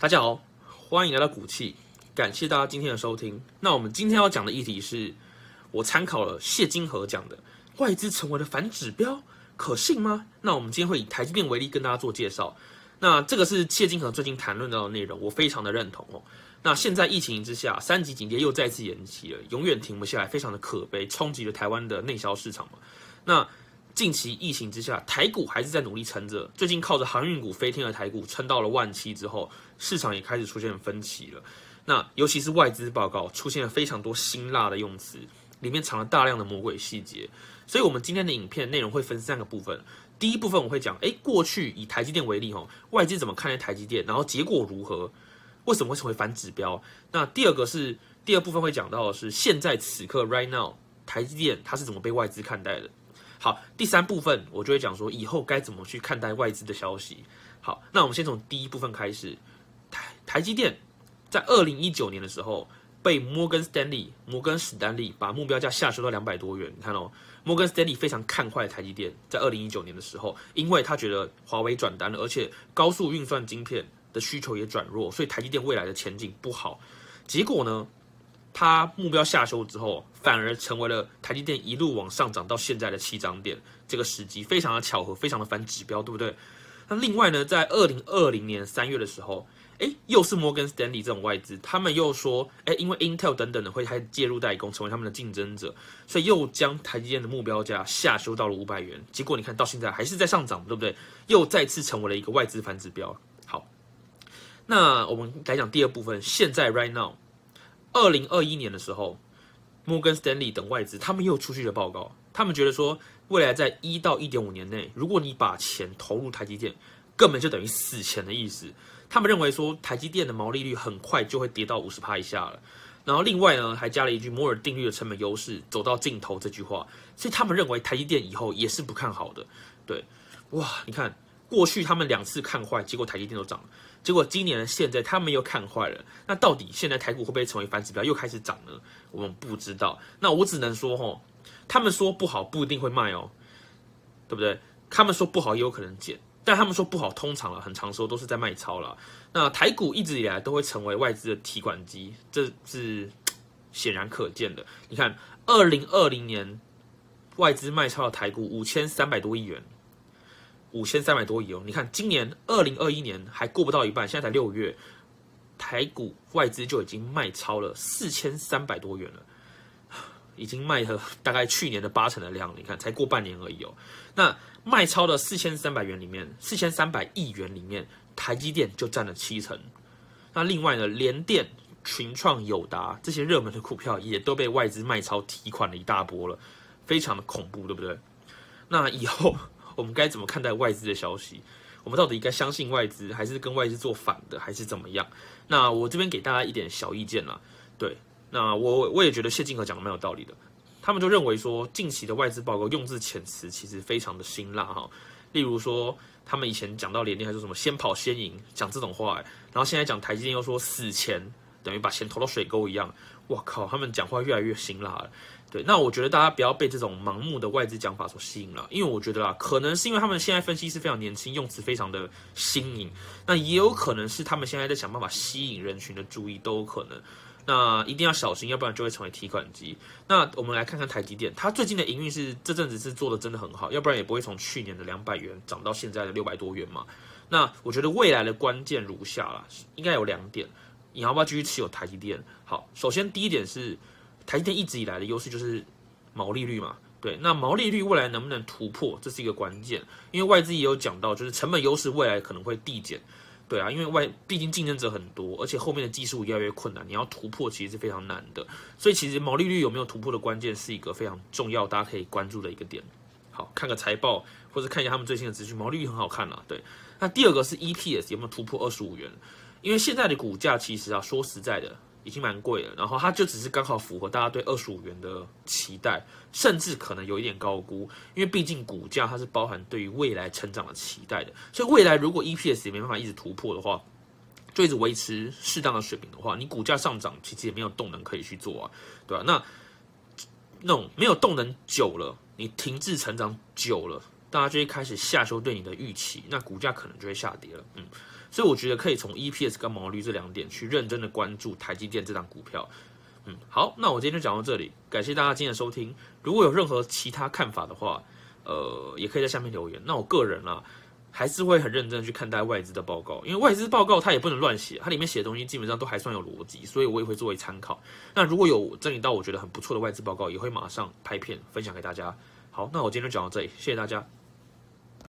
大家好，欢迎来到股气，感谢大家今天的收听。那我们今天要讲的议题是，我参考了谢金河讲的，外资成为了反指标，可信吗？那我们今天会以台积电为例跟大家做介绍。那这个是谢金河最近谈论到的内容，我非常的认同哦。那现在疫情之下，三级警戒又再次延期了，永远停不下来，非常的可悲，冲击了台湾的内销市场嘛。那近期疫情之下，台股还是在努力撑着。最近靠着航运股飞天的台股撑到了万七之后，市场也开始出现分歧了。那尤其是外资报告出现了非常多辛辣的用词，里面藏了大量的魔鬼细节。所以，我们今天的影片内容会分三个部分。第一部分我会讲，哎，过去以台积电为例，哈，外资怎么看待台积电，然后结果如何，为什么会成为反指标？那第二个是第二部分会讲到的是，现在此刻 right now 台积电它是怎么被外资看待的？好，第三部分我就会讲说以后该怎么去看待外资的消息。好，那我们先从第一部分开始。台台积电在二零一九年的时候被摩根斯丹利摩根史丹利把目标价下修到两百多元。你看哦，摩根斯丹利非常看坏台积电，在二零一九年的时候，因为他觉得华为转单了，而且高速运算晶片的需求也转弱，所以台积电未来的前景不好。结果呢？它目标下修之后，反而成为了台积电一路往上涨到现在的七涨点，这个时机非常的巧合，非常的反指标，对不对？那另外呢，在二零二零年三月的时候，哎，又是摩根斯丹利这种外资，他们又说，哎，因为 Intel 等等的会开始介入代工，成为他们的竞争者，所以又将台积电的目标价下修到了五百元。结果你看到现在还是在上涨，对不对？又再次成为了一个外资反指标。好，那我们来讲第二部分，现在 right now。二零二一年的时候，摩根斯丹利等外资他们又出具了报告，他们觉得说，未来在一到一点五年内，如果你把钱投入台积电，根本就等于死钱的意思。他们认为说，台积电的毛利率很快就会跌到五十趴以下了。然后另外呢，还加了一句摩尔定律的成本优势走到尽头这句话，所以他们认为台积电以后也是不看好的。对，哇，你看过去他们两次看坏，结果台积电都涨了。结果今年现在他们又看坏了，那到底现在台股会不会成为反指标又开始涨呢？我们不知道。那我只能说，吼，他们说不好不一定会卖哦，对不对？他们说不好也有可能减，但他们说不好，通常了很长时候都是在卖超了。那台股一直以来都会成为外资的提款机，这是 显然可见的。你看，二零二零年外资卖超的台股五千三百多亿元。五千三百多亿哦！你看，今年二零二一年还过不到一半，现在才六月，台股外资就已经卖超了四千三百多元了，已经卖了大概去年的八成的量。你看，才过半年而已哦。那卖超的四千三百元里面，四千三百亿元里面，台积电就占了七成。那另外呢，联电、群创、友达这些热门的股票也都被外资卖超提款了一大波了，非常的恐怖，对不对？那以后。我们该怎么看待外资的消息？我们到底该相信外资，还是跟外资做反的，还是怎么样？那我这边给大家一点小意见啦。对，那我我也觉得谢金河讲的蛮有道理的。他们就认为说，近期的外资报告用字遣词其实非常的辛辣哈。例如说，他们以前讲到联电还说什么先跑先赢，讲这种话，然后现在讲台积电又说死钱，等于把钱投到水沟一样。我靠，他们讲话越来越辛辣了。对，那我觉得大家不要被这种盲目的外资讲法所吸引了，因为我觉得啊，可能是因为他们现在分析是非常年轻，用词非常的新颖，那也有可能是他们现在在想办法吸引人群的注意，都有可能。那一定要小心，要不然就会成为提款机。那我们来看看台积电，它最近的营运是这阵子是做的真的很好，要不然也不会从去年的两百元涨到现在的六百多元嘛。那我觉得未来的关键如下啦，应该有两点，你要不要继续持有台积电？好，首先第一点是。台积电一直以来的优势就是毛利率嘛，对，那毛利率未来能不能突破，这是一个关键，因为外资也有讲到，就是成本优势未来可能会递减，对啊，因为外毕竟竞争者很多，而且后面的技术越来越困难，你要突破其实是非常难的，所以其实毛利率有没有突破的关键是一个非常重要，大家可以关注的一个点。好，看个财报或者看一下他们最新的资讯，毛利率很好看啊，对。那第二个是 EPS 有没有突破二十五元，因为现在的股价其实啊，说实在的。已经蛮贵了，然后它就只是刚好符合大家对二十五元的期待，甚至可能有一点高估，因为毕竟股价它是包含对于未来成长的期待的，所以未来如果 EPS 也没办法一直突破的话，就一直维持适当的水平的话，你股价上涨其实也没有动能可以去做啊，对吧？那那种没有动能久了，你停滞成长久了，大家就会开始下修对你的预期，那股价可能就会下跌了，嗯。所以我觉得可以从 EPS 跟毛利率这两点去认真的关注台积电这档股票。嗯，好，那我今天就讲到这里，感谢大家今天的收听。如果有任何其他看法的话，呃，也可以在下面留言。那我个人啊，还是会很认真去看待外资的报告，因为外资报告它也不能乱写，它里面写的东西基本上都还算有逻辑，所以我也会作为参考。那如果有整理到我觉得很不错的外资报告，也会马上拍片分享给大家。好，那我今天就讲到这里，谢谢大家。